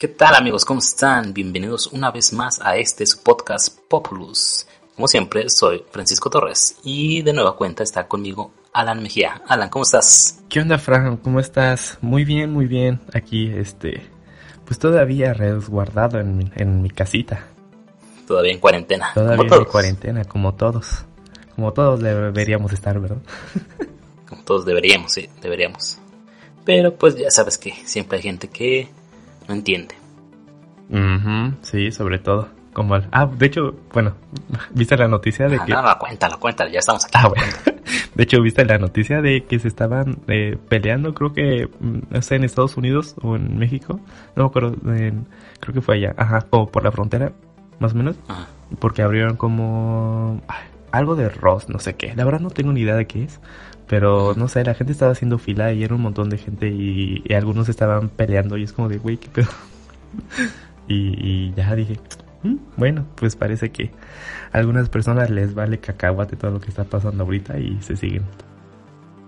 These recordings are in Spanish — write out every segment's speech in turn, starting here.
¿Qué tal amigos? ¿Cómo están? Bienvenidos una vez más a este su podcast Populus. Como siempre, soy Francisco Torres y de nueva cuenta está conmigo Alan Mejía. Alan, ¿cómo estás? ¿Qué onda, Fran? ¿Cómo estás? Muy bien, muy bien. Aquí, este, pues todavía resguardado en en mi casita. Todavía en cuarentena. Todavía en cuarentena, como todos. Como todos deberíamos estar, ¿verdad? como todos deberíamos, sí, deberíamos. Pero pues ya sabes que siempre hay gente que no entiende. sí, sobre todo. Como Ah, de hecho, bueno, ¿viste la noticia de ah, que... No, no, cuéntalo, cuéntalo, ya estamos aquí. Ah, bueno. De hecho, ¿viste la noticia de que se estaban eh, peleando, creo que, mm, no sé, en Estados Unidos o en México? No me acuerdo, creo que fue allá, ajá, o por la frontera, más o menos. Ajá. Porque abrieron como... algo de Ross, no sé qué. La verdad no tengo ni idea de qué es. Pero no sé, la gente estaba haciendo fila y era un montón de gente y, algunos estaban peleando y es como de, güey, qué pedo. y, ya dije, mm, bueno, pues parece que algunas personas les vale cacahuate todo lo que está pasando ahorita y se siguen.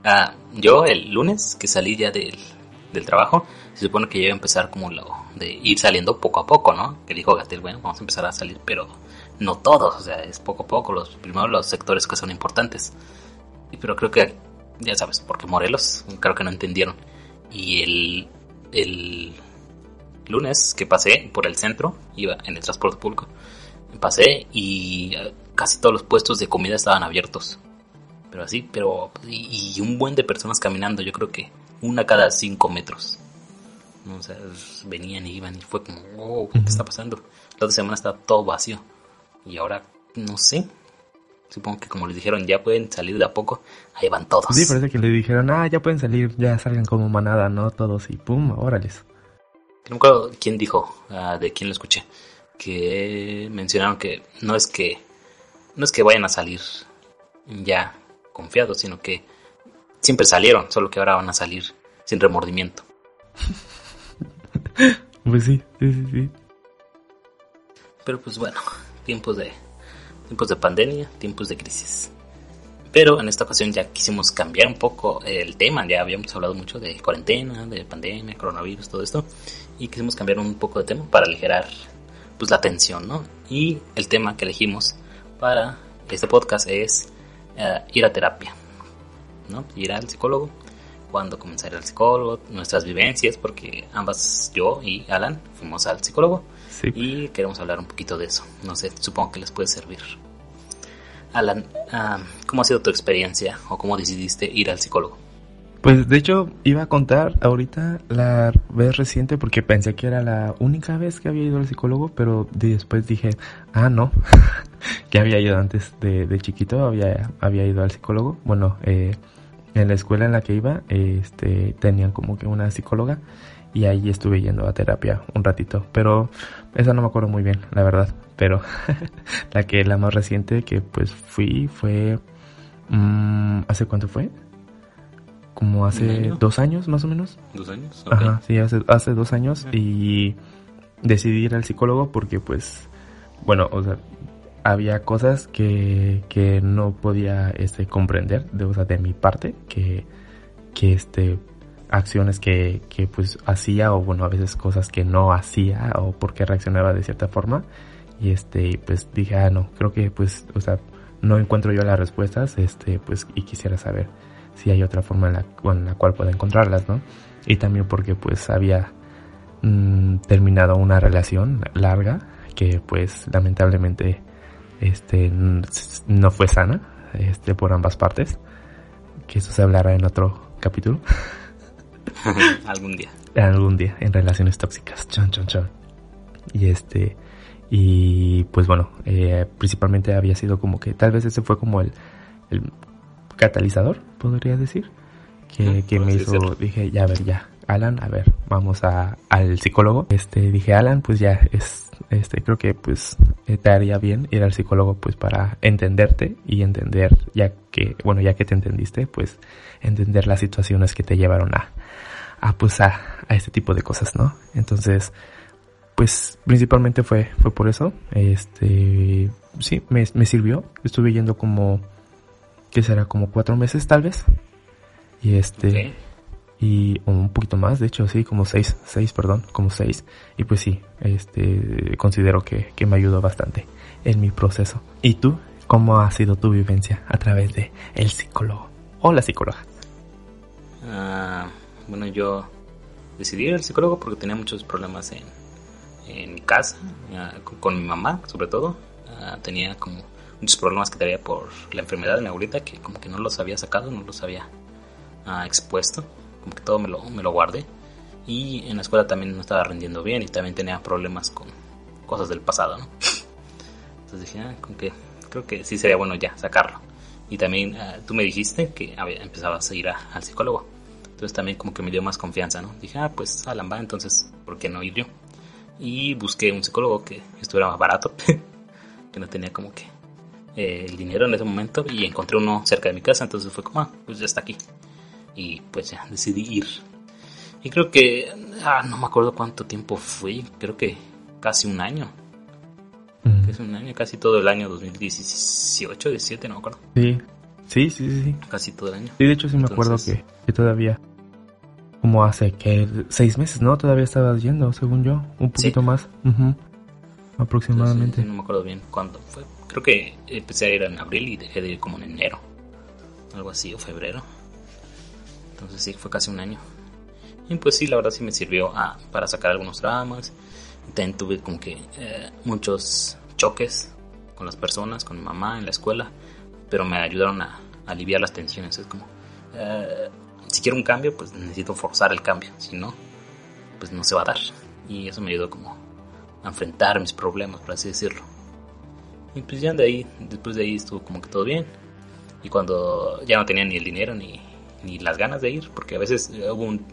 Ah, yo el lunes que salí ya del, del trabajo, se supone que ya iba a empezar como lo de ir saliendo poco a poco, ¿no? Que dijo Gatel, bueno, vamos a empezar a salir, pero no todos, o sea, es poco a poco, los primero los sectores que son importantes. Pero creo que ya sabes, porque Morelos creo que no entendieron. Y el, el lunes que pasé por el centro, iba en el transporte público, pasé y eh, casi todos los puestos de comida estaban abiertos. Pero así, pero... Y, un buen de personas caminando, yo creo que una cada cinco metros. O sea, venían y iban y fue como, oh, ¿qué está pasando? La otra semana estaba todo vacío. Y ahora, no sé, Supongo que como les dijeron, ya pueden salir de a poco, ahí van todos. Sí, parece que le dijeron, ah, ya pueden salir, ya salgan como manada, ¿no? Todos y pum, órales. No me acuerdo quién dijo, ah, de quién lo escuché, que mencionaron que no es que no es que vayan a salir ya confiados, sino que siempre salieron, solo que ahora van a salir sin remordimiento. pues sí, sí, sí, sí. Pero pues bueno, tiempos de tiempos de pandemia, tiempos de crisis. Pero en esta ocasión ya quisimos cambiar un poco el tema, ya habíamos hablado mucho de cuarentena, de pandemia, coronavirus, todo esto, y quisimos cambiar un poco de tema para aligerar pues la tensión, ¿no? Y el tema que elegimos para este podcast es eh, ir a terapia, ¿no? Ir al psicólogo, cuando comenzar al psicólogo, nuestras vivencias, porque ambas, yo y Alan, fuimos al psicólogo y queremos hablar un poquito de eso. No sé, supongo que les puede servir. Alan, ah, ¿cómo ha sido tu experiencia o cómo decidiste ir al psicólogo? Pues de hecho iba a contar ahorita la vez reciente porque pensé que era la única vez que había ido al psicólogo, pero después dije, ah, no, que había ido antes de, chiquito, había, había ido al psicólogo. Bueno, eh, en la escuela en la que iba, este, tenían como que una psicóloga y ahí estuve yendo a terapia un ratito, pero esa no me acuerdo muy bien, la verdad, pero la que la más reciente que pues fui fue mm, ¿hace cuánto fue? Como hace dos años más o menos. ¿Dos años? Ajá, sí, hace, hace dos años y decidí ir al psicólogo porque pues, bueno, o sea, había cosas que, que no podía este, comprender de, o sea, de mi parte, que, que este, acciones que, que pues hacía o bueno a veces cosas que no hacía o porque reaccionaba de cierta forma. Y este pues dije ah no creo que pues o sea no encuentro yo las respuestas este pues y quisiera saber si hay otra forma en la, en la cual pueda encontrarlas no y también porque pues había mm, terminado una relación larga que pues lamentablemente este no fue sana este por ambas partes. Que eso se hablará en otro capítulo Algún día. Algún día, en relaciones tóxicas. Chon, chon, chon. Y este, y pues bueno, eh, principalmente había sido como que tal vez ese fue como el, el catalizador, podría decir, que, que me hizo, dije, ya a ver, ya, Alan, a ver, vamos a, al psicólogo. Este, dije, Alan, pues ya es, este, creo que pues eh, te haría bien ir al psicólogo pues para entenderte y entender, ya que, bueno, ya que te entendiste, pues entender las situaciones que te llevaron a, a pues a, a este tipo de cosas, ¿no? Entonces, pues principalmente fue, fue por eso. Este, sí, me, me sirvió. Estuve yendo como, ¿qué será? Como cuatro meses tal vez. Y este, y un poquito más, de hecho, sí, como seis, seis, perdón, como seis. Y pues sí, este, considero que, que me ayudó bastante en mi proceso. ¿Y tú? ¿Cómo ha sido tu vivencia a través de el psicólogo o la psicóloga? Ah, bueno, yo decidí ir al psicólogo porque tenía muchos problemas en, en mi casa, con, mi mamá sobre todo. Ah, tenía como muchos problemas que tenía por la enfermedad de mi abuelita que como que no los había sacado, no los había expuesto, como que todo me lo, me lo guardé. Y en la escuela también no estaba rendiendo bien y también tenía problemas con cosas del pasado, ¿no? Entonces dije, ah, como que creo que sí sería bueno ya sacarlo. Y también tú me dijiste que había, empezabas a ir al psicólogo. Entonces también como que me dio más confianza, ¿no? Dije, ah, pues Alan va, entonces, ¿por qué no ir yo? y busqué un psicólogo que estuviera más barato, que no tenía como que eh, el dinero en ese momento y encontré uno cerca de mi casa, entonces fue como, ah, pues ya está aquí. Y pues ya decidí ir. Y creo que, ah, no me acuerdo cuánto tiempo fui, creo que casi un año. Casi un año, casi todo el año 2018, 17, no me acuerdo. Sí, sí, sí, sí. Casi todo el año. Sí, de hecho sí me acuerdo que, que todavía como hace que seis meses, ¿no? Todavía estabas yendo, según yo, un poquito más, aproximadamente. no me acuerdo bien cuándo fue. Creo que empecé a ir en abril y dejé de ir como en enero, algo así, o febrero. Entonces sí, fue casi un año. Y pues sí, la verdad sí me sirvió ah, para sacar algunos dramas. También tuve como que eh, muchos choques con las personas, con mi mamá en la escuela, pero me ayudaron a, aliviar las tensiones. Es como, eh, si quiero un cambio, pues necesito forzar el cambio, si no, pues no se va a dar. Y eso me ayudó como a enfrentar mis problemas, por así decirlo. Y pues ya de ahí, después de ahí estuvo como que todo bien. Y cuando ya no tenía ni el dinero ni, ni las ganas de ir, porque a veces hubo un,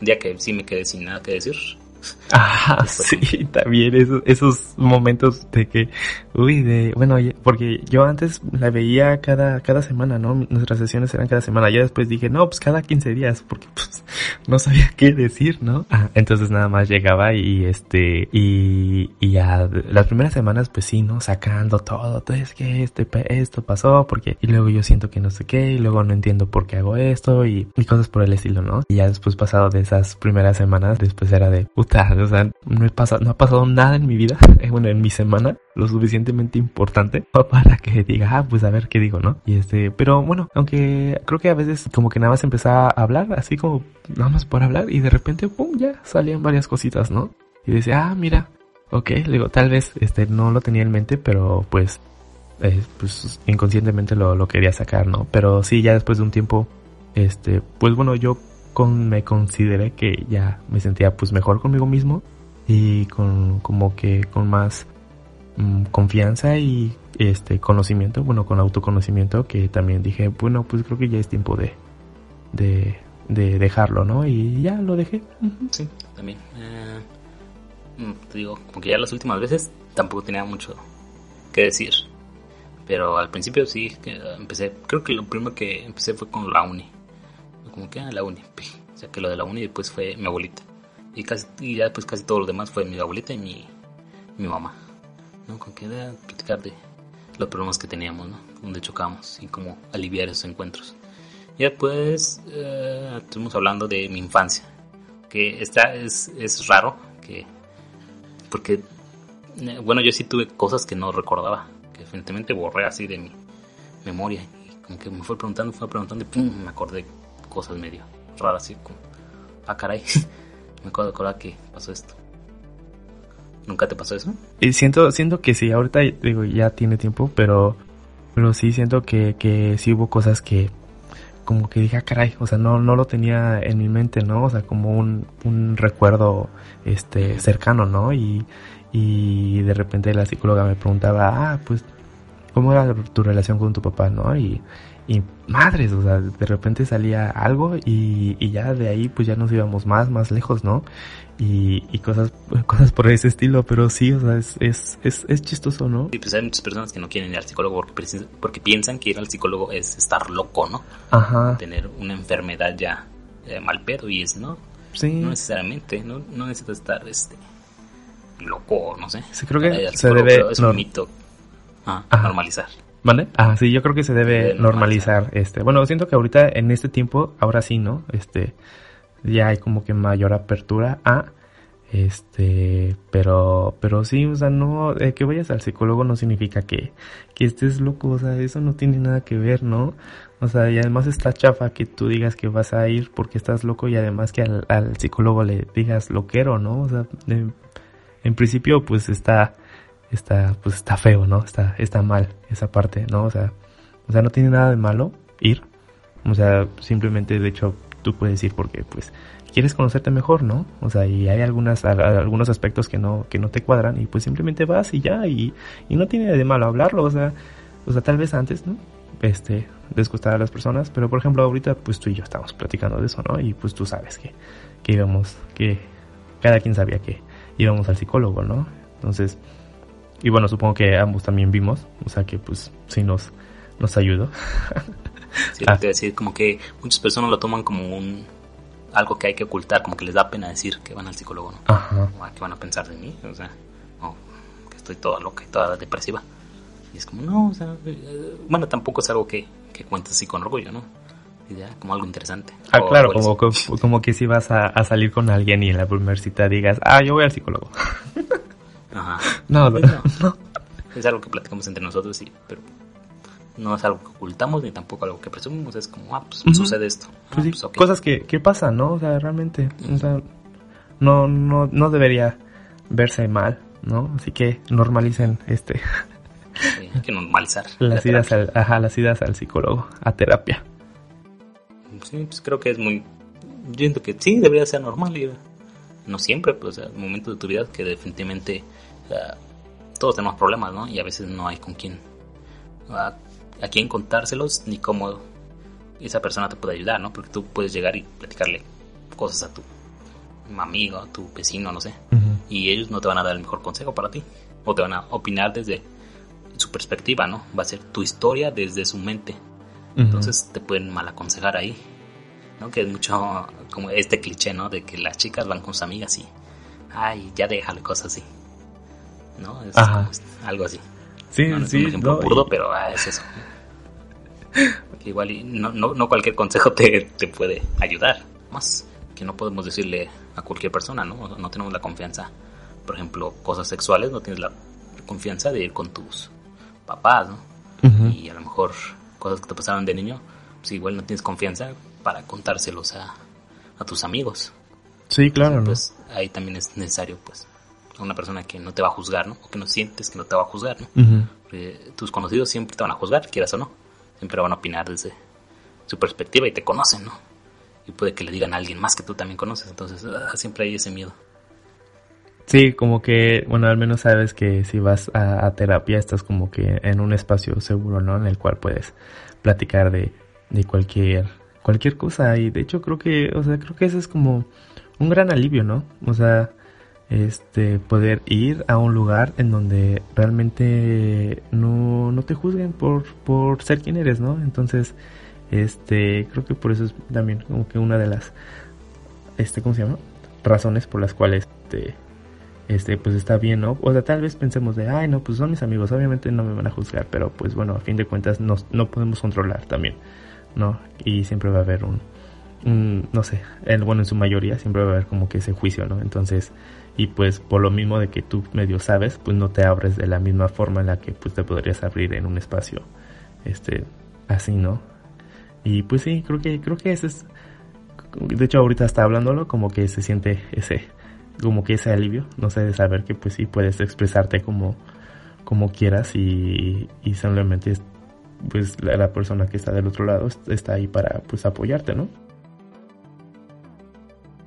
un día que sí me quedé sin nada que decir, Ah, sí, también esos, esos momentos de que, uy, de, bueno, porque yo antes la veía cada, cada semana, ¿no? Nuestras sesiones eran cada semana. Ya después dije, no, pues cada 15 días, porque pues no sabía qué decir, ¿no? Ah, entonces nada más llegaba y este, y, y ya las primeras semanas, pues sí, ¿no? Sacando todo, todo es que este, esto pasó, porque, y luego yo siento que no sé qué, y luego no entiendo por qué hago esto, y, y cosas por el estilo, ¿no? Y ya después pasado de esas primeras semanas, después era de, o sea, no, he pasado, no ha pasado nada en mi vida, eh, bueno, en mi semana, lo suficientemente importante para que diga, ah, pues a ver qué digo, ¿no? Y este, pero bueno, aunque creo que a veces como que nada más empezaba a hablar, así como nada más por hablar, y de repente, pum, ya salían varias cositas, ¿no? Y decía, ah, mira, ok, digo, tal vez este no lo tenía en mente, pero pues, eh, pues inconscientemente lo, lo quería sacar, ¿no? Pero sí, ya después de un tiempo, este, pues bueno, yo con, me consideré que ya me sentía pues mejor conmigo mismo y con como que con más mm, confianza y este conocimiento, bueno, con autoconocimiento que también dije, bueno, pues creo que ya es tiempo de de, de dejarlo, ¿no? Y ya lo dejé. Sí, también. Eh, mm, te digo, como que ya las últimas veces tampoco tenía mucho que decir. Pero al principio sí, empecé, creo que lo primero que empecé fue con la uni como que a ah, la uni. O sea, que lo de la uni después fue mi abuelita. Y, casi, y ya después casi todo lo demás fue mi abuelita y mi, mi mamá. ¿no? Con que era platicar de los problemas que teníamos, ¿no? Donde chocamos y cómo aliviar esos encuentros. Y después eh, estuvimos hablando de mi infancia. Que esta es, es raro, que porque, eh, bueno, yo sí tuve cosas que no recordaba, que definitivamente borré así de mi memoria. Y como que me fue preguntando, fue preguntando y pum, me acordé cosas medio raras, así como, ah, caray, me acuerdo de acordar que pasó esto. ¿Nunca te pasó eso? Y siento, siento que sí, ahorita digo, ya tiene tiempo, pero, pero sí siento que, que sí hubo cosas que, como que dije, ah, caray, o sea, no, no lo tenía en mi mente, ¿no? O sea, como un, un recuerdo, este, cercano, ¿no? Y, y de repente la psicóloga me preguntaba, ah, pues, cómo era tu relación con tu papá, ¿no? Y, y madres, o sea, de repente salía algo y, y ya de ahí pues ya nos íbamos más, más lejos, ¿no? Y, y cosas, cosas por ese estilo, pero sí, o sea, es, es, es, es chistoso, ¿no? Y pues hay muchas personas que no quieren ir al psicólogo porque, porque piensan que ir al psicólogo es estar loco, ¿no? Ajá. Tener una enfermedad ya eh, mal pedo y es, ¿no? Sí. No necesariamente, no, no necesitas estar, este, loco, no sé. Sí, creo que se debe Es nor- un mito. Ah, normalizar. ¿Vale? Ah, sí, yo creo que se debe normalizar, este, bueno, siento que ahorita en este tiempo, ahora sí, ¿no? Este, ya hay como que mayor apertura a, este, pero, pero sí, o sea, no, eh, que vayas al psicólogo no significa que, que estés loco, o sea, eso no tiene nada que ver, ¿no? O sea, y además está chafa que tú digas que vas a ir porque estás loco y además que al, al psicólogo le digas loquero, ¿no? O sea, en principio, pues está, está, pues está feo, ¿no? Está, está mal esa parte, ¿no? O sea, o sea, no tiene nada de malo ir. O sea, simplemente, de hecho, tú puedes ir porque, pues, quieres conocerte mejor, ¿no? O sea, y hay algunas, algunos aspectos que no, que no te cuadran y pues simplemente vas y ya, y, y no tiene de malo hablarlo, o sea, o sea, tal vez antes, ¿no? Este, desgustar a las personas, pero por ejemplo, ahorita, pues tú y yo estamos platicando de eso, ¿no? Y pues tú sabes que, que íbamos, que cada quien sabía que íbamos al psicólogo, ¿no? Entonces, y bueno, supongo que ambos también vimos, o sea que pues sí nos, nos ayudó. Sí, Ah. decir, como que muchas personas lo toman como un algo que hay que ocultar, como que les da pena decir que van al psicólogo, ¿no? Ajá. O, "Ah, ¿Qué van a pensar de mí? O sea, que estoy toda loca y toda depresiva. Y es como, no, o sea, eh, bueno, tampoco es algo que, que cuentes así con orgullo, ¿no? Y ya, como algo interesante. Ah, O claro, como, como, como que si vas a, a salir con alguien y en la primera cita digas, ah, yo voy al psicólogo. Ajá. No, Pues no, no. Es algo que platicamos entre nosotros, sí, pero no es algo que ocultamos ni tampoco algo que presumimos. Es como, ah, pues Ujú. sucede esto. Ah, Pues sí, pues, cosas que, que pasan, ¿no? O sea, realmente, o sea, no, no, no debería verse mal, ¿no? Así que normalicen este, Sí, hay que normalizar. las la idas al, ajá, las idas al psicólogo, a terapia. Sí, pues creo que es muy. Yo siento que sí, debería ser normal ir. No siempre, pues, o sea, momentos de tu vida que definitivamente sea, todos tenemos problemas, ¿no? Y a veces no hay con quién. A, a quién contárselos ni cómo esa persona te puede ayudar, ¿no? Porque tú puedes llegar y platicarle cosas a tu amigo, a tu vecino, no sé. Y ellos no te van a dar el mejor consejo para ti. O te van a opinar desde su perspectiva, ¿no? Va a ser tu historia desde su mente. Entonces te pueden mal aconsejar ahí. ¿No? Que es mucho como este cliché, ¿no? De que las chicas van con sus amigas y, ay, ya déjale cosas así. ¿No? Es Ajá. como es algo así. Sí, No, no es sí, un ejemplo no, y- burdo, pero ah, es eso. Que igual y no, no, no cualquier consejo te, te puede ayudar. Más que no podemos decirle a cualquier persona, ¿no? No tenemos la confianza. Por ejemplo, cosas sexuales, no tienes la confianza de ir con tus papás, ¿no? Y a lo mejor cosas que te pasaron de niño, pues igual no tienes confianza para contárselos a, a tus amigos. Sí, claro. Pues ahí también es necesario, pues, una persona que no te va a juzgar, ¿no? O que no sientes que no te va a juzgar, ¿no? Porque tus conocidos siempre te van a juzgar, quieras o no. Siempre van a opinar desde su perspectiva y te conocen, ¿no? Y puede que le digan a alguien más que tú también conoces, entonces ah, siempre hay ese miedo. Sí, como que, bueno, al menos sabes que si vas a, a terapia estás como que en un espacio seguro, ¿no? En el cual puedes platicar de, de cualquier, cualquier cosa. Y de hecho creo que, o sea, creo que eso es como un gran alivio, ¿no? O sea, este, poder ir a un lugar en donde realmente no, no te juzguen por, por ser quien eres, ¿no? Entonces, este, creo que por eso es también como que una de las, este, ¿cómo se llama? Razones por las cuales, este, este, pues está bien, ¿no? O sea, tal vez pensemos de, ay, no, pues son mis amigos, obviamente no me van a juzgar, pero pues bueno, a fin de cuentas no, no podemos controlar también, ¿no? Y siempre va a haber un, no sé, el, bueno, en su mayoría siempre va a haber como que ese juicio, ¿no? Entonces, y pues por lo mismo de que tú medio sabes, pues no te abres de la misma forma en la que pues te podrías abrir en un espacio, este, así, ¿no? Y pues sí, creo que, creo que ese es, de hecho ahorita está hablándolo, como que se siente ese, como que ese alivio, no sé, de saber que pues sí puedes expresarte como, como quieras y, y simplemente pues la, la persona que está del otro lado est- está ahí para pues apoyarte, ¿no?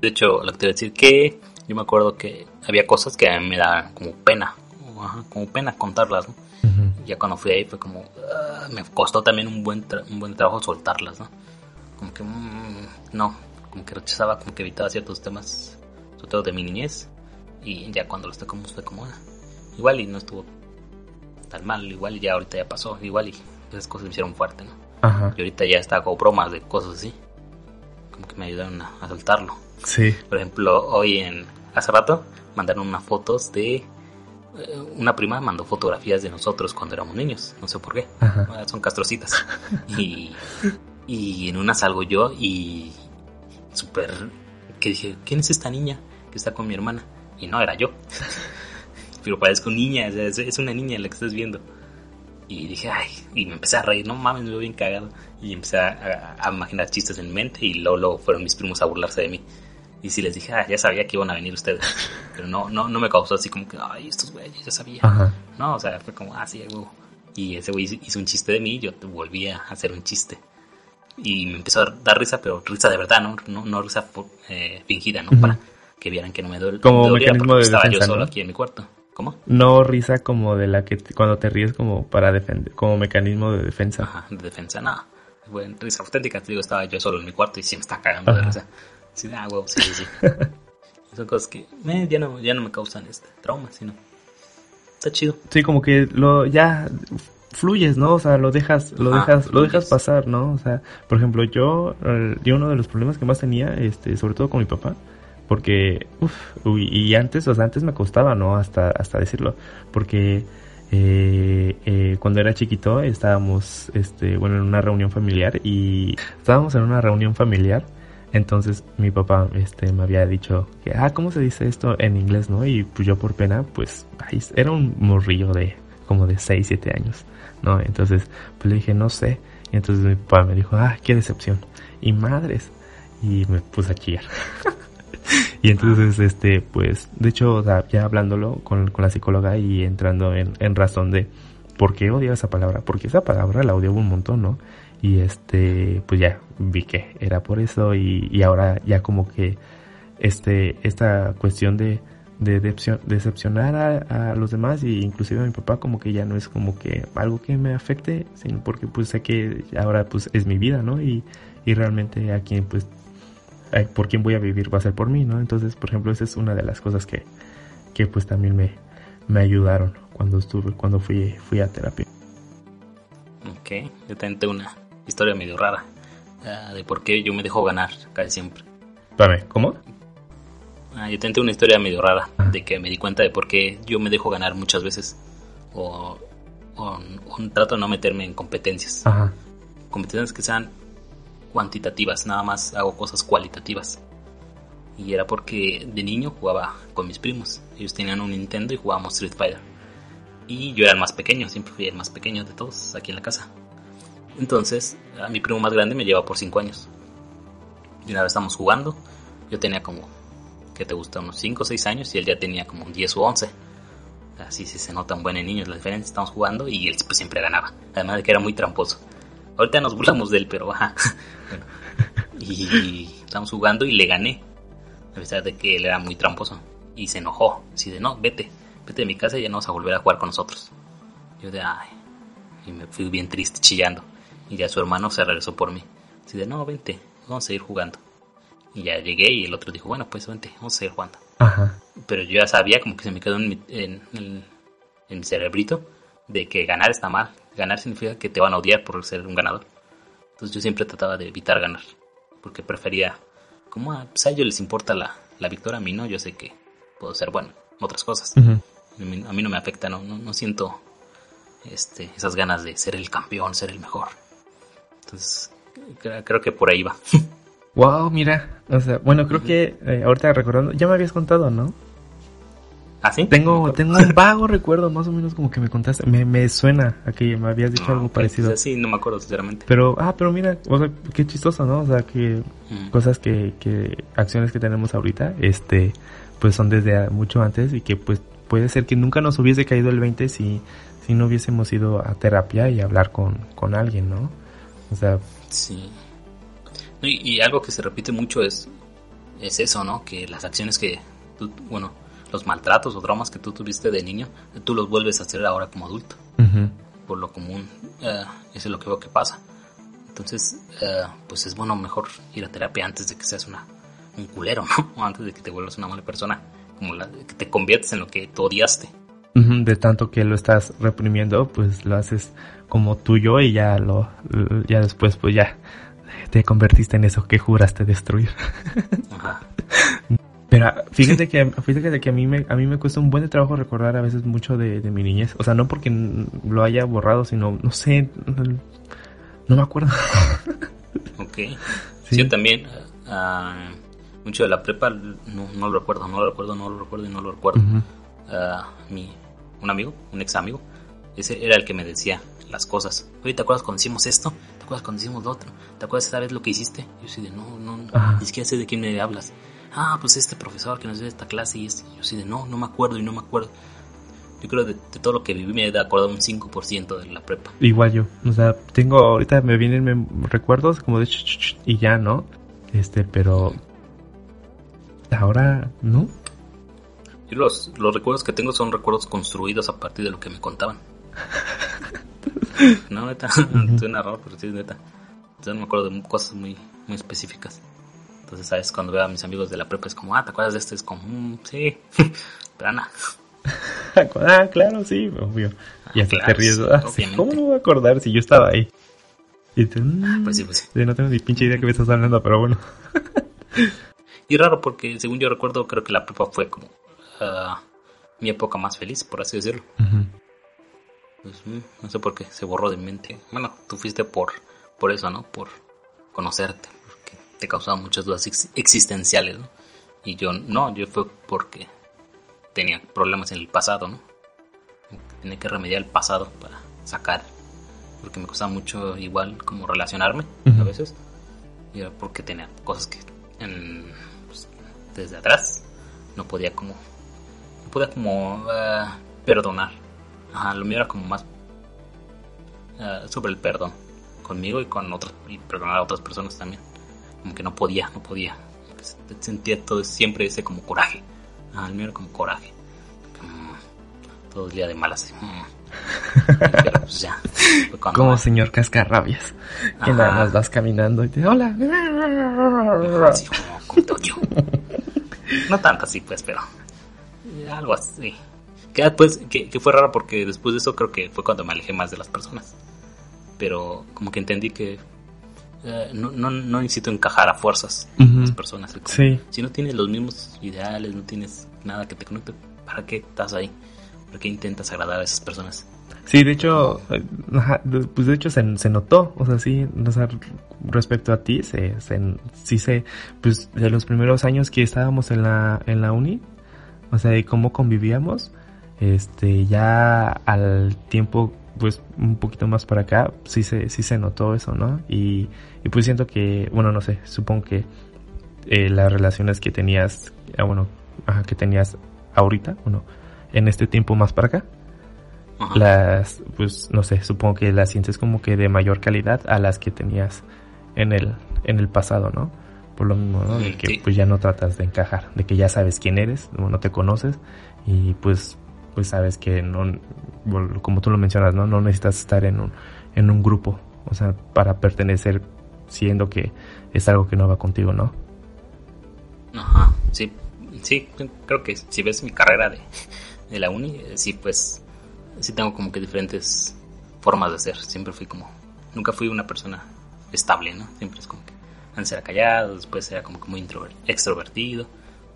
De hecho, lo que te iba a decir que yo me acuerdo que había cosas que a mí me daban como pena, ajá, como pena contarlas, ¿no? Ujú. Ya cuando fui ahí fue como, ah, me costó también un buen, un buen trabajo soltarlas, ¿no? Como que, mm, no, como que rechazaba, como que evitaba ciertos temas, sobre todo de mi niñez. Y ya cuando los tocamos fue como, ah, igual y no estuvo tan mal, igual y ya ahorita ya pasó, igual y esas cosas me hicieron fuerte, ¿no? Ajá. Y ahorita ya está hago bromas de cosas así. Como que me ayudaron a, a soltarlo. Sí. Por ejemplo, hoy en hace rato mandaron unas fotos de eh, una prima mandó fotografías de nosotros cuando éramos niños, no sé por qué, Ajá. Ah, son castrocitas. Y, y en una salgo yo y súper que dije, ¿quién es esta niña que está con mi hermana? Y no, era yo. Pero parezco niña, es una niña la que estás viendo. Y dije, ay, y me empecé a reír, no mames, me veo bien cagado. Y empecé a, a- a imaginar chistes en mente y luego, luego fueron mis primos a burlarse de mí. Y sí les dije, ah, ya sabía que iban a venir ustedes. Pero no, no, no me causó así como que, ay, estos güeyes, ya sabía. Ajá. No, o sea, fue como, ah, sí, huevo. Y ese güey hizo un chiste de mí y yo volví a hacer un chiste. Y me empezó a dar risa, pero risa de verdad, no, no, no risa eh, fingida, ¿no? Para que vieran que no me duele. Como me mecanismo de estaba defensa, yo solo ¿no? aquí en mi cuarto. ¿Cómo? No risa como de la que te- cuando te ríes como para defender, como mecanismo de defensa. Ajá, de defensa, nada. Fue risa auténtica, te digo, estaba yo solo en mi cuarto y sí me está cagando de Ajá. risa. Sí, ah, huevo, sí, sí. Son cosas que eh, ya, no, ya no me causan este trauma, sino. Está chido. Sí, como que lo ya fluyes, ¿no? O sea, lo dejas, lo Ajá, dejas, lo dejas fluyes. pasar, ¿no? O sea, por ejemplo, yo, yo uno de los problemas que más tenía, este, sobre todo con mi papá, porque, uff, y antes, o sea, antes me costaba, ¿no? Hasta, hasta decirlo, porque eh, eh, cuando era chiquito estábamos, este, bueno, en una reunión familiar y estábamos en una reunión familiar. Entonces mi papá este, me había dicho que, ah, ¿cómo se dice esto en inglés, no? Y pues yo por pena, pues, ay, era un morrillo de como de 6, 7 años, ¿no? Entonces, pues le dije, no sé. Y entonces mi papá me dijo, ah, qué decepción. Y madres. Y me puse a chillar. y entonces, este, pues, de hecho, ya hablándolo con, con la psicóloga y entrando en, razón de por qué odiaba esa palabra, porque esa palabra la odiaba un montón, ¿no? Y este, pues ya vi que era por eso y, y ahora ya como que este, esta cuestión de, de decepcion- decepcionar a, a los demás y inclusive a mi papá como que ya no es como que algo que me afecte, sino porque pues sé que ahora pues es mi vida, ¿no? Y, y realmente a quien pues ay, por quien voy a vivir va a ser por mí, ¿no? Entonces, por ejemplo, esa es una de las cosas que, que pues también me, me ayudaron cuando estuve, cuando fui, fui a terapia. Ok, yo también tengo una historia medio rara ah, de por qué yo me dejo ganar casi siempre. Espérame, ¿cómo? Ah, yo tengo una historia medio rara de que me di cuenta de por qué yo me dejo ganar muchas veces o, o- o trato de no meterme en competencias. Ajá. Competencias que sean cuantitativas, nada más hago cosas cualitativas. Y era porque de niño jugaba con mis primos. Ellos tenían un Nintendo y jugábamos Street Fighter. Y yo era el más pequeño, siempre fui el más pequeño de todos aquí en la casa. Entonces, a mi primo más grande me lleva por 5 años. Y una vez estamos jugando, yo tenía como, que te gusta? Unos 5 o 6 años y él ya tenía como 10 o 11. Así sí se notan buenos niños la diferencia. Estamos jugando y él pues, siempre ganaba. Además de que era muy tramposo. Ahorita nos burlamos de él, pero ajá. Bueno. Y estamos jugando y le gané. A pesar de que él era muy tramposo. Y se enojó. Así de, no, vete. Vete de mi casa y ya no vas a volver a jugar con nosotros. Yo de, ay. Y me fui bien triste, chillando. Y ya su hermano se regresó por mí. Así de, no, vente. Vamos a seguir jugando. Y ya llegué y el otro dijo, bueno, pues vente. Vamos a seguir jugando Ajá. pero yo ya sabía como que se me quedó en mi, en, el- en mi cerebrito de que ganar está mal. Ganar significa que te van a odiar por ser un ganador. Entonces yo siempre trataba de evitar ganar. Porque prefería, como a, pues a ellos les importa la, la victoria, a mí no, yo sé que puedo ser bueno en otras cosas. A mí, a mí no me afecta, no, no, no siento este, esas ganas de ser el campeón, ser el mejor. Entonces creo, creo que por ahí va. Wow, mira. O sea, bueno, creo que eh, ahorita recordando, ya me habías contado, ¿no? ¿Así? Tengo, tengo un vago recuerdo, más o menos como que me contaste. Me, me suena a que me habías dicho algo parecido. Sí, no me acuerdo sinceramente. Pero, ah, pero mira, o sea, qué chistoso, ¿no? O sea, que Mm. cosas que, que, acciones que tenemos ahorita, este, pues son desde mucho antes y que pues puede ser que nunca nos hubiese caído el 20 si, si no hubiésemos ido a terapia y hablar con, con alguien, ¿no? O sea, Sí. Y, y algo que se repite mucho es, es eso, ¿no? Que las acciones que tú, bueno, los maltratos o traumas que tú tuviste de niño, tú los vuelves a hacer ahora como adulto. por lo común, eh, eso es lo que veo que pasa. Entonces, eh, pues es bueno mejor ir a terapia antes de que seas una, un culero, ¿no? O antes de que te vuelvas una mala persona, como la, que te conviertes en lo que tú odiaste. De tanto que lo estás reprimiendo, pues lo haces como tuyo y ya lo, ya después pues ya te convertiste en eso que juraste destruir. Ajá. Pero fíjate que, fíjate que a mí me, a mí me cuesta un buen trabajo recordar a veces mucho de, mi niñez. O sea, no porque lo haya borrado, sino, no sé, no, me acuerdo. ok. ¿Sí? Yo también, uh, mucho de la prepa, no, no, lo recuerdo, no lo recuerdo, no lo recuerdo y no lo recuerdo. Ah, mi, un amigo, un ex amigo, ese era el que me decía las cosas. Oye, ¿te acuerdas cuando hicimos esto? ¿Te acuerdas cuando hicimos lo otro? ¿Te acuerdas esa vez lo que hiciste? Yo sí de, no, no, ni siquiera sé de quién me hablas ah, pues este profesor que nos dio esta clase y yo sí de, no, no me acuerdo y no me acuerdo. Yo creo de, de todo lo que viví me he acordado un 5% de la prepa. Igual yo, o sea, tengo, ahorita me vienen recuerdos como de ch, y ya, ¿no? Este, pero ahora, ¿no? Yo los, los recuerdos que tengo son recuerdos construidos a partir de lo que me contaban. no, neta, suena raro, pero sí, neta. Yo no me acuerdo de cosas muy, muy específicas. Entonces, ¿sabes? Cuando veo a mis amigos de la prepa es como, ah, ¿te acuerdas de este? Es como, mm, sí, plana. ah, claro, sí, obvio. Y hasta te ríes, ah, ¿cómo no voy a acordar si yo estaba ahí? Y te, mm, pues sí, pues sí. No tengo ni pinche idea que me estás hablando, pero bueno. y raro porque, según yo recuerdo, creo que la prepa fue como uh, mi época más feliz, por así decirlo. pues, mm, no sé por qué se borró de mi mente. Bueno, tú fuiste por, por eso, ¿no? Por conocerte te causaba muchas dudas existenciales, ¿no? Y yo no, yo fue porque tenía problemas en el pasado, ¿no? Tenía que remediar el pasado para sacar, porque me costaba mucho igual como relacionarme a veces, y era porque tenía cosas que pues, desde atrás no podía como, no podía como uh, perdonar. Ajá, lo mío era como más uh, sobre el perdón conmigo y con otras y perdonar a otras personas también como que no podía, no podía. Sentía todo siempre ese como coraje. Ah, el mío era como coraje. todo el día de malas. Mm. Pero pues ya. Como señor cascarrabias. Que nada más vas caminando y te hola. Así como, No tanto así pues, pero algo así. Que después, que, que fue raro porque después de eso creo que fue cuando me alejé más de las personas. Pero como que entendí que eh, no, no, no, necesito encajar a fuerzas con las personas. Si no tienes los mismos ideales, no tienes nada que te conecte, ¿para qué estás ahí? ¿Para qué intentas agradar a esas personas? Sí, de hecho, eh, pues de hecho se, notó, o sea, sí, respecto a ti, se, se, sí se, pues de los primeros años que estábamos en la, en la uni, o sea, de cómo convivíamos, este, ya al tiempo pues un poquito más para acá, sí se, sí se notó eso, ¿no? Y, y pues siento que, bueno, no sé, supongo que eh, las relaciones que tenías, ah, bueno, que tenías ahorita, bueno, en este tiempo más para acá, las, pues no sé, supongo que las sientes como que de mayor calidad a las que tenías en el, en el pasado, ¿no? Por lo mismo, ¿no? De que pues ya no tratas de encajar, de que ya sabes quién eres, no te conoces y pues pues sabes que no, como tú lo mencionas, ¿no? No necesitas estar en un, en un grupo, o sea, para pertenecer, siendo que es algo que no va contigo, ¿no? Ajá, sí, sí, creo que si ves mi carrera de, de la uni, eh, sí, pues, sí tengo como que diferentes formas de ser, siempre fui como, nunca fui una persona estable, ¿no? Siempre es como que antes era callado, después era como que muy extrovertido,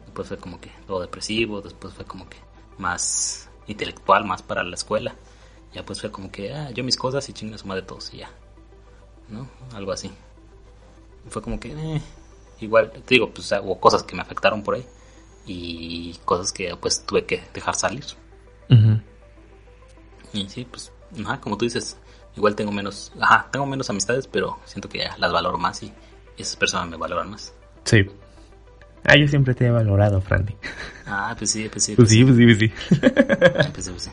después fue como que todo depresivo, después fue como que más intelectual más para la escuela. Ya pues fue como que, ah, yo mis cosas y chinga suma de todos y ya. ¿No? Algo así. Fue como que, eh, igual, te digo, pues hubo cosas que me afectaron por ahí y cosas que pues tuve que dejar salir. Y sí, pues, ajá, como tú dices, igual tengo menos, ajá, tengo menos amistades, pero siento que ya las valoro más y esas personas me valoran más. Sí, Ah, yo siempre te he valorado, Franny. Ah, pues sí, pues sí. Pues, sí, pues sí, pues sí. Pues sí, pues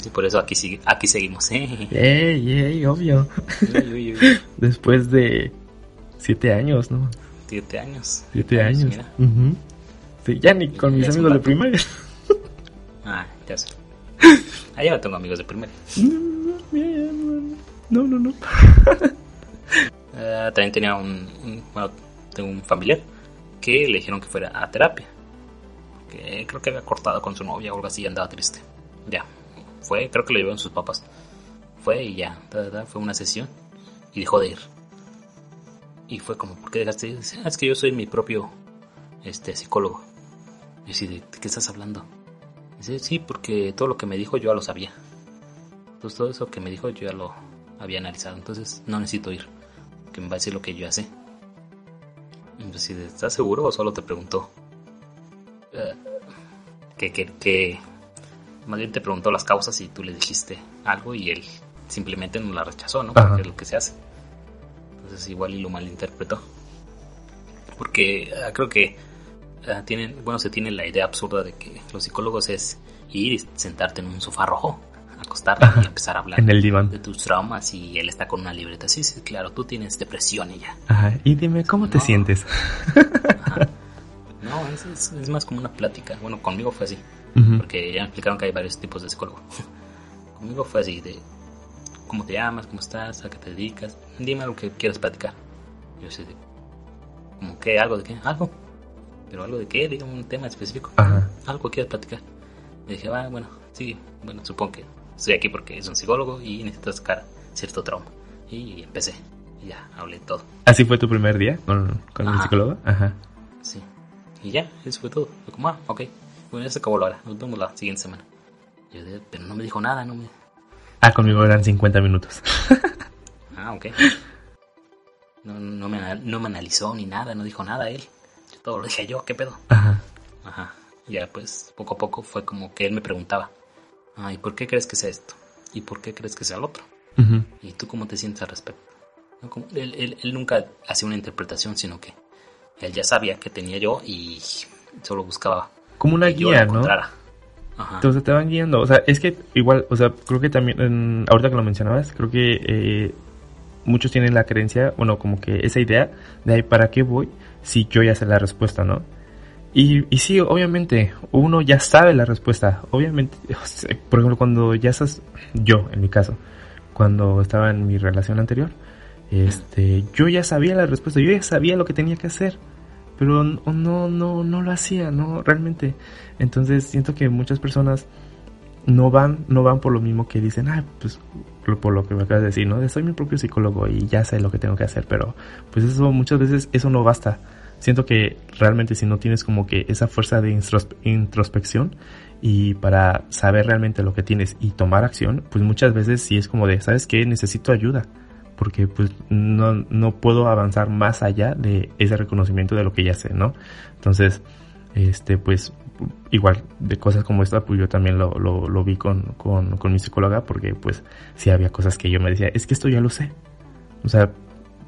sí. por eso aquí, sigue, aquí seguimos, ¿eh? Ey, ey, obvio. Después de siete años, ¿no? Siete años. Siete años. Mira. Sí, ya ni con mis amigos de primaria. Ah, ya sé. Allá no tengo amigos de primaria. No, no, no. Eh, también tenía un, tengo un familiar que le dijeron que fuera a terapia. Que creo que había cortado con su novia o algo así y andaba triste. Ya, fue, creo que lo llevaron sus papás. Fue y ya, fue una sesión y dejó de ir. Y fue como, ¿por qué dejaste de ir? Ah, es que yo soy mi propio este, psicólogo. Y decía, ¿de qué estás hablando? Dice, sí, porque todo lo que me dijo yo ya lo sabía. Entonces todo eso que me dijo yo ya lo había analizado. Entonces no necesito ir. Me va a decir lo que yo ya sé. Entonces, ¿estás seguro o solo te preguntó? Eh, que, que, que, más bien te preguntó las causas y tú le dijiste algo y él simplemente no la rechazó, ¿no? Porque es lo que se hace. Entonces igual y lo malinterpretó. Porque ah, creo que ah, tienen, bueno, se tiene la idea absurda de que los psicólogos es ir y sentarte en un sofá rojo, acostarte y empezar a hablar en el diván. de tus traumas y él está con una libreta. Sí, sí, claro, tú tienes depresión y ya. Ajá. Y dime, ¿cómo te sientes? No, es, es, más como una plática. Bueno, conmigo fue así. Porque ya me explicaron que hay varios tipos de psicólogo. conmigo fue así de cómo te llamas, cómo estás, a qué te dedicas, dime algo que quieras platicar. Yo sé, como que algo de qué, algo, pero algo de qué, digamos un tema específico, algo que quieras platicar. Y dije, va, bueno, sí, bueno, supongo que estoy aquí porque es un psicólogo y necesito sacar cierto trauma. Y empecé, y ya, hablé todo. ¿Así fue tu primer día con, con el psicólogo? Ajá. Sí, y ya, eso fue todo. Fue como, ah, ok, bueno, ya se acabó la hora, nos vemos la siguiente semana. Yo, pero no me dijo nada, no me Ah, conmigo eran 50 minutos. ah, ok. No, no, me, no me analizó ni nada, no dijo nada él. todo lo dije yo, ¿qué pedo? Ajá. Ajá. Ya pues poco a poco fue como que él me preguntaba, ah, ¿y por qué crees que sea esto? ¿Y por qué crees que sea el otro? ¿Y tú cómo te sientes al respecto? él, él, él, nunca hacía una interpretación, sino que él ya sabía que tenía yo y solo buscaba. Como una guía, ¿no? Entonces te van guiando. O sea, es que igual, o sea, creo que también, ahorita que lo mencionabas, creo que eh, muchos tienen la creencia, bueno, como que esa idea de ahí, ¿para qué voy? Si yo ya sé la respuesta, ¿no? Y, y sí, obviamente, uno ya sabe la respuesta. Obviamente, por ejemplo, cuando ya estás, yo en mi caso, cuando estaba en mi relación anterior, este, yo ya sabía la respuesta, yo ya sabía lo que tenía que hacer pero no, no, no lo hacía, no, realmente. Entonces siento que muchas personas no van, no van por lo mismo que dicen, ah, pues por lo que me acabas de decir, ¿no? Soy mi propio psicólogo y ya sé lo que tengo que hacer, pero pues eso muchas veces eso no basta. Siento que realmente si no tienes como que esa fuerza de introspección y para saber realmente lo que tienes y tomar acción, pues muchas veces sí es como de, ¿sabes qué? Necesito ayuda porque pues no, no puedo avanzar más allá de ese reconocimiento de lo que ya sé, ¿no? Entonces, este, pues igual de cosas como esta, pues yo también lo, lo, vi con, con, con, mi psicóloga, porque pues sí había cosas que yo me decía, es que esto ya lo sé. O sea,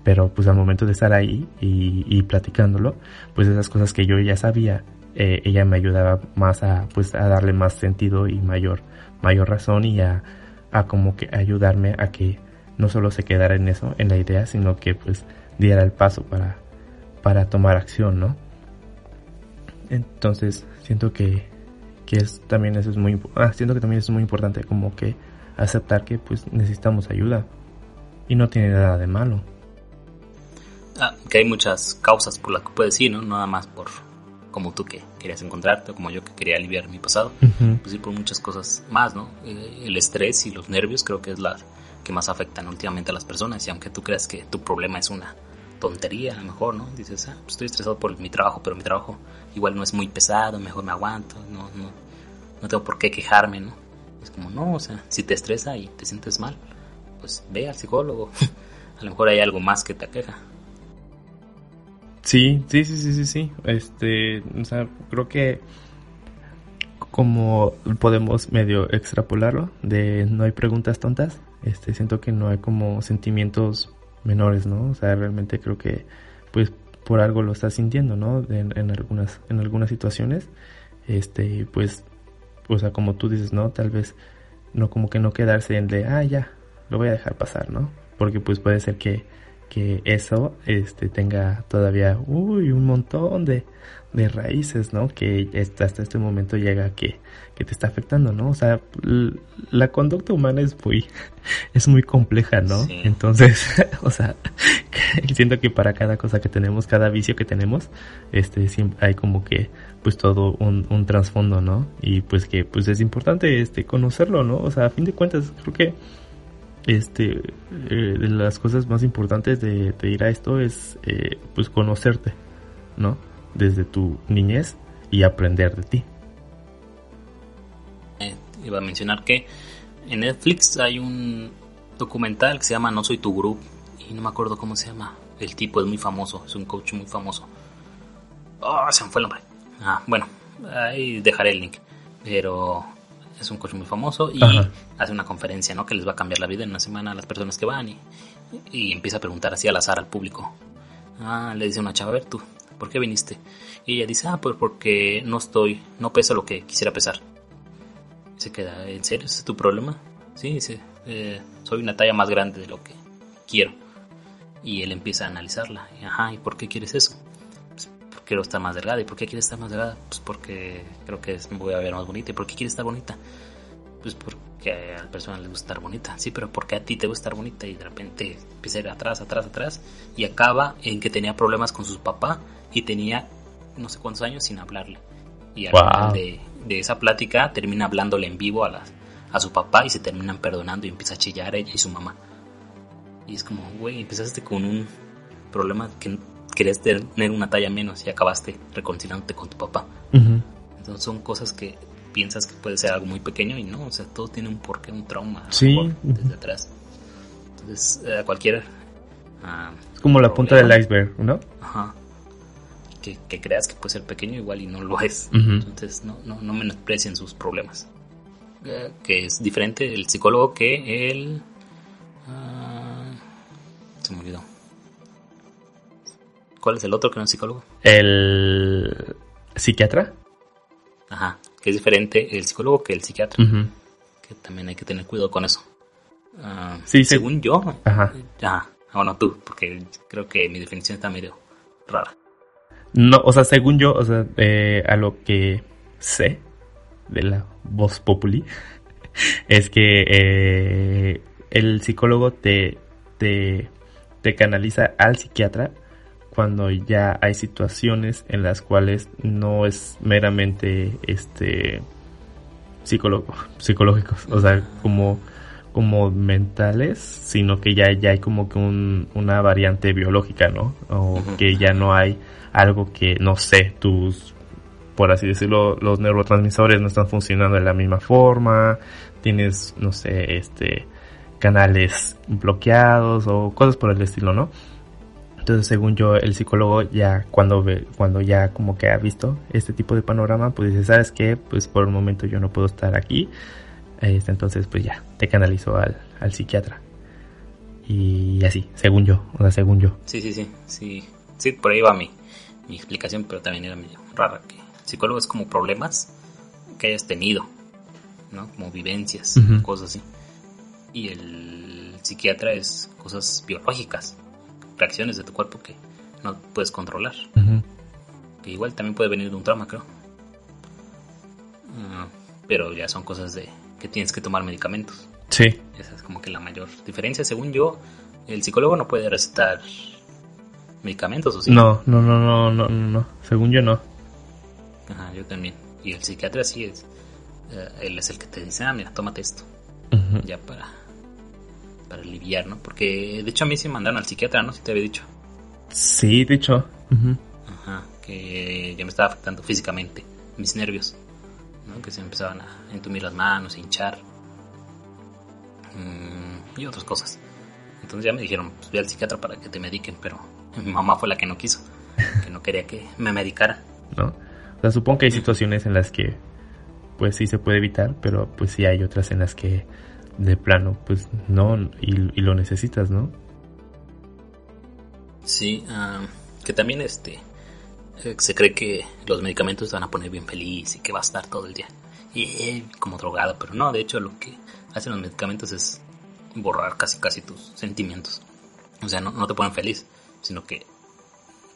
pero pues al momento de estar ahí y, y platicándolo, pues esas cosas que yo ya sabía, eh, ella me ayudaba más a, pues a darle más sentido y mayor, mayor razón y a, a como que ayudarme a que no solo se quedara en eso, en la idea, sino que pues diera el paso para, para tomar acción, ¿no? Entonces, siento que, que es, también eso es muy ah, siento que también es muy importante como que aceptar que pues necesitamos ayuda y no tiene nada de malo. Ah, que hay muchas causas por las que puedes ir, ¿no? Nada más por como tú que querías encontrarte, como yo que quería aliviar mi pasado, pues ir por muchas cosas más, ¿no? Eh, el estrés y los nervios creo que es la, que más afectan últimamente a las personas. Y aunque tú creas que tu problema es una tontería, a lo mejor, ¿no? Dices, ah, pues estoy estresado por mi trabajo, pero mi trabajo igual no es muy pesado, mejor me aguanto, no, no, no tengo por qué quejarme, ¿no? Es como, no, o sea, si te estresa y te sientes mal, pues ve al psicólogo. a lo mejor hay algo más que te aqueja. Sí, sí, sí, sí, sí, sí. Este, o sea, creo que como podemos medio extrapolarlo de no hay preguntas tontas, este, siento que no hay como sentimientos menores, ¿no? O sea, realmente creo que, pues, por algo lo estás sintiendo, ¿no? En, en algunas, en algunas situaciones, este, pues, o sea, como tú dices, ¿no? Tal vez, no como que no quedarse en de, ah, ya, lo voy a dejar pasar, ¿no? Porque pues puede ser que, que eso este tenga todavía uy, un montón de, de raíces, ¿no? Que hasta este momento llega que, que te está afectando, ¿no? O sea, la conducta humana es muy, es muy compleja, ¿no? Entonces, o sea, siento que para cada cosa que tenemos, cada vicio que tenemos, este, siempre hay como que, pues todo un, un trasfondo, ¿no? Y pues que, pues es importante, este, conocerlo, ¿no? O sea, a fin de cuentas, creo que, este, eh, de las cosas más importantes de, de ir a esto es, eh, pues conocerte, ¿no? desde tu niñez y aprender de ti. Eh, iba a mencionar que en Netflix hay un documental que se llama No Soy Tu Group y no me acuerdo cómo se llama. El tipo es muy famoso, es un coach muy famoso. Oh, se me fue el nombre. Ah, bueno, ahí dejaré el link. Pero es un coach muy famoso y hace una conferencia, ¿no? Que les va a cambiar la vida en una semana a las personas que van y, y empieza a preguntar así al azar al público. Ah, le dice una chava, a ver tú, ¿por qué viniste? Y ella dice, ah, pues porque no estoy, no peso lo que quisiera pesar. Se queda, ¿en serio? ¿Ese es tu problema? Sí, dice, eh, soy una talla más grande de lo que quiero. Y él empieza a analizarla. Ajá, ¿y por qué quieres eso? Quiero estar más delgada. ¿Y por qué quieres estar más delgada? Pues porque creo que me voy a ver más bonita. ¿Y por qué quieres estar bonita? Pues porque a la persona le gusta estar bonita. Sí, pero porque a ti te gusta estar bonita? Y de repente empieza a ir atrás, atrás, atrás. Y acaba en que tenía problemas con su papá y tenía no sé cuántos años sin hablarle. Y al final de, esa plática termina hablándole en vivo a, las, a su papá y se terminan perdonando y empieza a chillar ella y su mamá. Y es como, güey, empezaste con un problema que querías tener una talla menos y acabaste reconciliándote con tu papá. Entonces son cosas que piensas que puede ser algo muy pequeño y no, o sea, todo tiene un porqué, un trauma sí. desde atrás. Entonces, a cualquier... Ah, es como la punta del iceberg, ¿no? Ajá que, creas que puede ser pequeño igual y no lo es. Entonces no, no, no menosprecien sus problemas. Eh, que es diferente el psicólogo que el... Ah, se me olvidó. ¿Cuál es el otro que no es psicólogo? El psiquiatra. Ajá, que es diferente el psicólogo que el psiquiatra. Que también hay que tener cuidado con eso. Uh, sí, según yo. Ajá. Ya, bueno, tú, porque creo que mi definición está medio rara. No, o sea, según yo, o sea, eh, a lo que sé de la voz populi, es que eh, el psicólogo te, te, te canaliza al psiquiatra cuando ya hay situaciones en las cuales no es meramente este psicológicos, o sea, como como mentales, sino que ya, ya hay como que un, una variante biológica, ¿no? O que ya no hay algo que, no sé, tus, por así decirlo, los neurotransmisores no están funcionando de la misma forma, tienes, no sé, este, canales bloqueados o cosas por el estilo, ¿no? Entonces, según yo, el psicólogo ya cuando ve, cuando ya como que ha visto este tipo de panorama, pues dice, ¿sabes qué? Pues por el momento yo no puedo estar aquí. Este, entonces, pues ya, te canalizó al, al psiquiatra. Y así, según yo, o sea, según yo. Sí, sí, sí, sí. Sí, por ahí va mi, mi explicación, pero también era medio rara. Que el psicólogo es como problemas que hayas tenido, ¿no? Como vivencias, cosas así. Y el psiquiatra es cosas biológicas, reacciones de tu cuerpo que no puedes controlar. Que igual también puede venir de un trauma, creo. Ah, pero ya son cosas de que tienes que tomar medicamentos. Sí. Esa es como que la mayor diferencia. Según yo, el psicólogo no puede recetar medicamentos, ¿o sí? No, no, no, no, no, no, según yo no. Ajá, yo también. Y el psiquiatra sí es, eh, él es el que te dice, ah, mira, tómate esto. Ya para, para aliviar, ¿no? Porque de hecho a mí sí me mandaron al psiquiatra, ¿no? Si te había dicho. Sí, de hecho. Ajá, que ya me estaba afectando físicamente mis nervios, ¿no? Que se empezaban a entumir las manos, a hinchar. Mm, y otras cosas. Entonces ya me dijeron, pues ve al psiquiatra para que te mediquen, pero mi mamá fue la que no quiso, que no quería que me medicara. ¿No? O sea, supongo que hay situaciones en las que pues sí se puede evitar, pero pues sí hay otras en las que de plano pues no y, lo necesitas, ¿no? Sí, que también este se cree que los medicamentos te van a poner bien feliz y que va a estar todo el día y eh, como drogado, pero no, de hecho lo que hacen los medicamentos es borrar casi casi tus sentimientos O sea, no, no te ponen feliz, sino que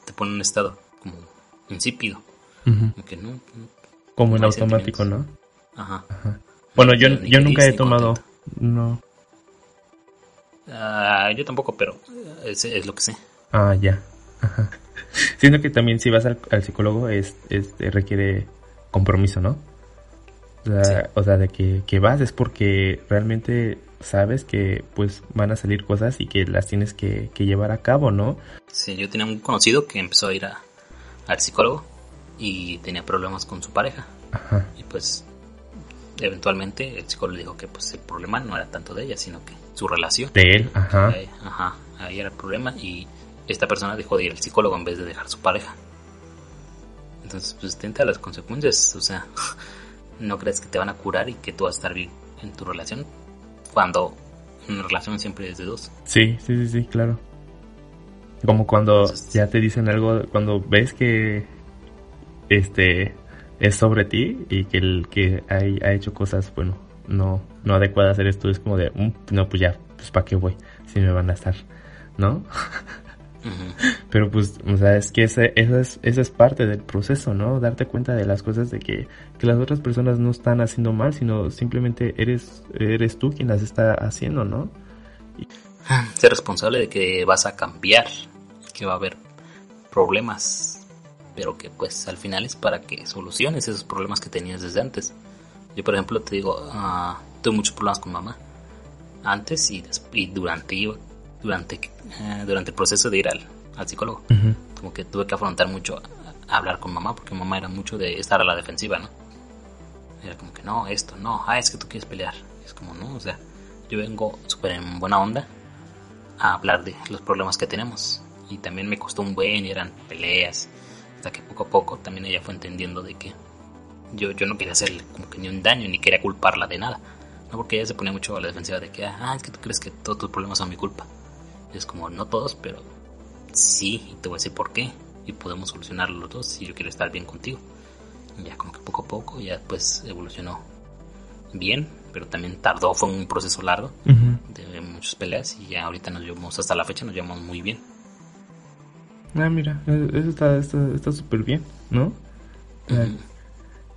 te ponen en un estado como insípido. que no, como en automático, ¿no? Ajá. Bueno, yo, yo nunca he tomado. No. Ah, yo tampoco, pero es, es, lo que sé. Ah, ya. Ajá. Siento que también si vas al, psicólogo es, es, requiere compromiso, ¿no? O sea, de que, que, vas es porque realmente sabes que pues van a salir cosas y que las tienes que, que llevar a cabo, ¿no? Sí, yo tenía un conocido que empezó a ir a, al psicólogo y tenía problemas con su pareja. Ajá. Y pues eventualmente el psicólogo le dijo que pues el problema no era tanto de ella, sino que su relación. De él, ajá. Ahí, ajá, ahí era el problema y esta persona dejó de ir al psicólogo en vez de dejar su pareja. Entonces, pues tenta las consecuencias, o sea, no crees que te van a curar y que tú vas a estar bien en tu relación cuando una relación siempre es de dos. Sí, sí, sí, sí, claro. Como cuando ya te dicen algo, cuando ves que este es sobre ti y que el que ha hecho cosas, bueno, no, no adecuadas, eres tú, es como de, mm, no, pues ya, pues para qué voy, si me van a estar, ¿no? Pero pues, o sea, es que ese, eso, es, eso es parte del proceso, ¿no? Darte cuenta de las cosas de que, que las otras personas no están haciendo mal, sino simplemente eres, eres tú quien las está haciendo, ¿no? Ser responsable de que vas a cambiar, que va a haber problemas pero que pues al final es para que soluciones esos problemas que tenías desde antes. Yo por ejemplo te digo, uh, tuve muchos problemas con mamá antes y, y durante durante eh, durante el proceso de ir al, al psicólogo. Como que tuve que afrontar mucho a, hablar con mamá porque mamá era mucho de estar a la defensiva, ¿no? Era como que no, esto, no, ah, es que tú quieres pelear. Es como, no, o sea, yo vengo súper en buena onda a hablar de los problemas que tenemos. Y también me costó un buen, eran peleas, que poco a poco también ella fue entendiendo de que yo, yo no quería hacerle como que ni un daño, ni quería culparla de nada. No porque ella se ponía mucho a la defensiva de que, ah, es que tú crees que todos tus problemas son mi culpa. Y es como, no todos, pero sí, y te voy a decir por qué. Y podemos solucionarlo los dos si yo quiero estar bien contigo. Y ya como que poco a poco ya pues evolucionó bien, pero también tardó, fue un proceso largo de muchas peleas y ya ahorita nos llevamos, hasta la fecha nos llevamos muy bien. Ah, mira, e-, eso está súper está, bien, ¿no?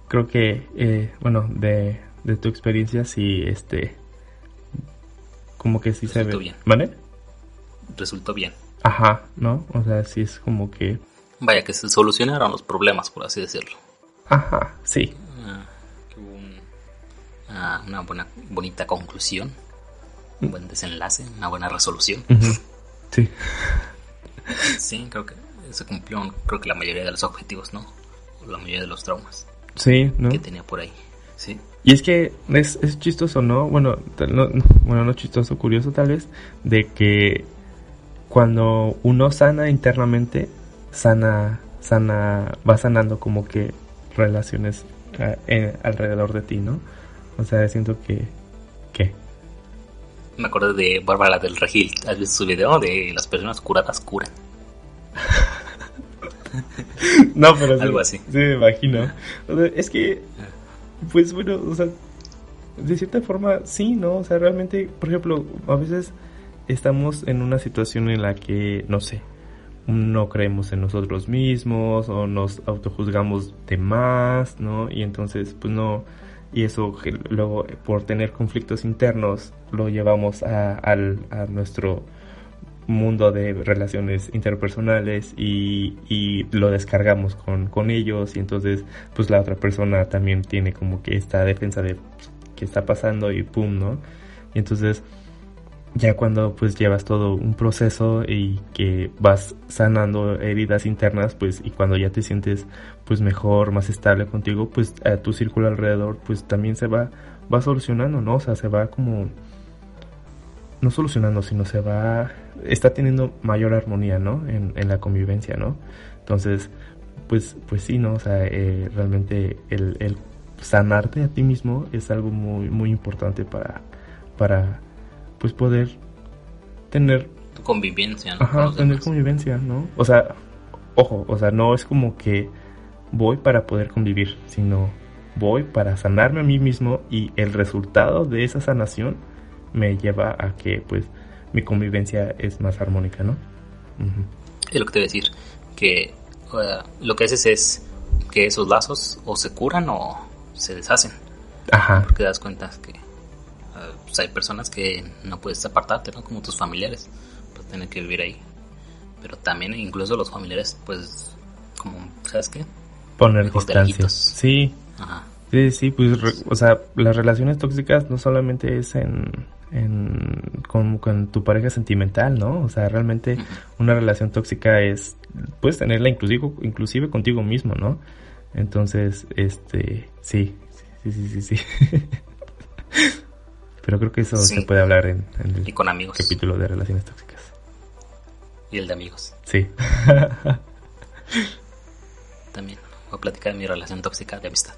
Creo que, eh, bueno, de, de tu experiencia, sí, este, como que sí se ve. bien. ¿Vale? Resultó bien. Ajá, ¿no? O sea, sí es como que... Vaya, que se solucionaron los problemas, por así decirlo. Ajá, sí. Ah, ah, una buena, bonita conclusión, un buen desenlace, una buena resolución. Sí. Sí, creo que se cumplió creo que la mayoría de los objetivos, ¿no? La mayoría de los traumas. Sí, ¿no? Que tenía por ahí. Sí. Y es que es, es chistoso, ¿no? Bueno, no, bueno, no chistoso, curioso tal vez, de que cuando uno sana internamente, sana, sana, va sanando como que relaciones eh, alrededor de ti, ¿no? O sea, siento que. Me acuerdo de Bárbara del Regil. ¿Has visto su video de las personas curadas curan? no, pero Algo así. Sí, me imagino. es que, pues bueno, o sea, de cierta forma, sí, ¿no? O sea, realmente, por ejemplo, a veces estamos en una situación en la que, no sé, no creemos en nosotros mismos o nos autojuzgamos de más, ¿no? Y entonces, pues no y eso luego por tener conflictos internos lo llevamos a, a nuestro mundo de relaciones interpersonales y, y lo descargamos con, con, ellos y entonces pues la otra persona también tiene como que esta defensa de qué está pasando y pum, ¿no? Y entonces ya cuando pues llevas todo un proceso y que vas sanando heridas internas pues y cuando ya te sientes pues mejor más estable contigo pues a tu círculo alrededor pues también se va va solucionando no o sea se va como no solucionando sino se va está teniendo mayor armonía no en, en la convivencia no entonces pues pues sí no o sea eh, realmente el, el sanarte a ti mismo es algo muy muy importante para para pues poder tener... Tu convivencia, ¿no? Ajá, tener convivencia, ¿no? O sea, ojo, o sea, no es como que voy para poder convivir, sino voy para sanarme a mí mismo y el resultado de esa sanación me lleva a que pues mi convivencia es más armónica, ¿no? Es lo que te voy a decir, que lo que haces es que esos lazos o se curan o se deshacen. Ajá. Porque te das cuenta que pues, hay personas que no puedes apartarte, ¿no? Como tus familiares, pues tener que vivir ahí. Pero también incluso los familiares, pues, como, ¿sabes qué? Poner distancias. Sí. Ajá. Sí, sí, pues, o sea, las relaciones tóxicas no solamente es en, en con, tu pareja sentimental, ¿no? O sea, realmente una relación tóxica es, puedes tenerla inclusive, inclusive contigo mismo, ¿no? Entonces, este, sí, sí, sí, sí, sí. Pero creo que eso se puede hablar en, el y con amigos. capítulo de relaciones tóxicas. Y el de amigos. Sí. También voy a platicar de mi relación tóxica de amistad.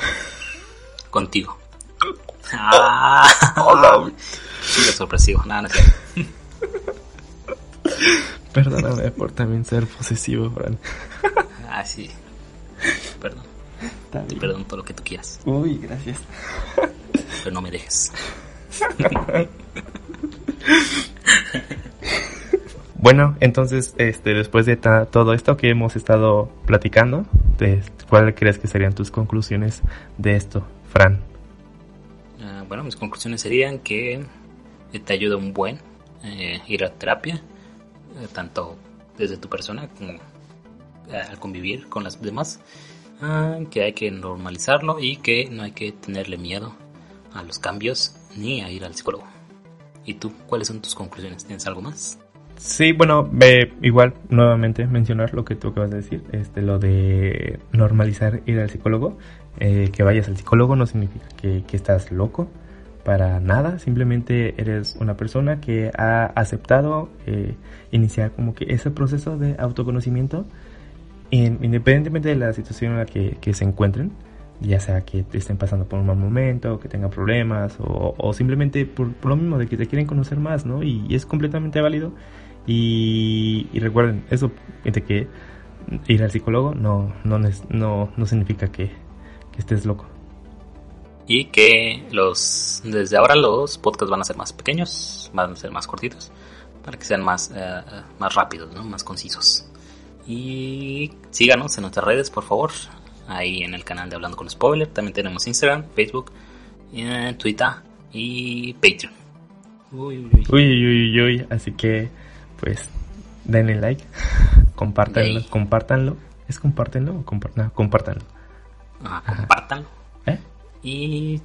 Contigo. Ah, Hola. sorpresivo. Nada, no Perdóname por también ser posesivo, Fran. ah, sí. Perdón. Perdón todo lo que tú quieras. Uy, gracias. Pero no me dejes. Bueno, entonces, este, después de todo esto que hemos estado platicando, ¿cuáles crees que serían tus conclusiones de esto, Fran? Ah, bueno, mis conclusiones serían que te ayuda un buen eh, ir a terapia, eh, tanto desde tu persona como eh, al convivir con las demás, que hay que normalizarlo y que no hay que tenerle miedo a los cambios ni a ir al psicólogo. ¿Y tú cuáles son tus conclusiones? ¿Tienes algo más? Sí, bueno, igual nuevamente mencionar lo que tú acabas de decir, este, lo de normalizar ir al psicólogo, eh, que vayas al psicólogo no significa que, estás loco, para nada, simplemente eres una persona que ha aceptado eh, iniciar como que ese proceso de autoconocimiento, independientemente de la situación en la que, se encuentren, ya sea que estén pasando por un mal momento, que tengan problemas, o, simplemente por, lo mismo de que te quieren conocer más, ¿no? y es completamente válido y, recuerden, eso de que ir al psicólogo no, no, no, no significa que, estés loco. Y que los desde ahora los podcasts van a ser más pequeños, van a ser más cortitos, para que sean más, eh, más rápidos, ¿no? más concisos. Y síganos en nuestras redes, por favor. Ahí en el canal de Hablando con Spoiler. También tenemos Instagram, Facebook, eh, Twitter y Patreon. Uy, uy, uy. Uy, uy, uy. Así que pues denle like, compártanlo, compártanlo. ¿Es compártenlo o compártanlo? compártanlo. compártanlo. ¿Eh? Y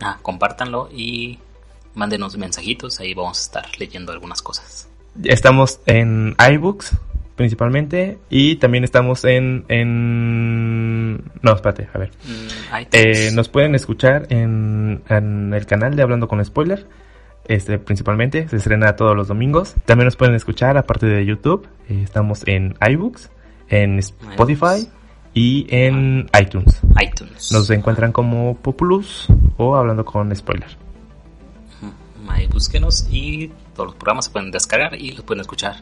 ah, compártanlo y mándenos mensajitos, ahí vamos a estar leyendo algunas cosas. Estamos en iBooks principalmente y también estamos en en no espérate a ver mm, eh, nos pueden escuchar en, en el canal de hablando con spoiler este, principalmente. Se estrena todos los domingos. También nos pueden escuchar, aparte de YouTube. Eh, estamos en iBooks, en Spotify y en iTunes. iTunes. Nos encuentran como Populus o hablando con spoiler. Ahí búsquenos y todos los programas se pueden descargar y los pueden escuchar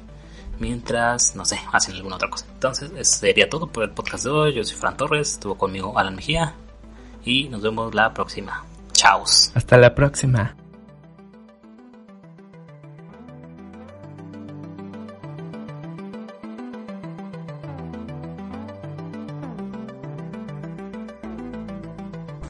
mientras, no sé, hacen alguna otra cosa. Entonces, eso sería todo por el podcast de hoy. Yo soy Fran Torres, estuvo conmigo Alan Mejía y nos vemos la próxima. Chao. Hasta la próxima.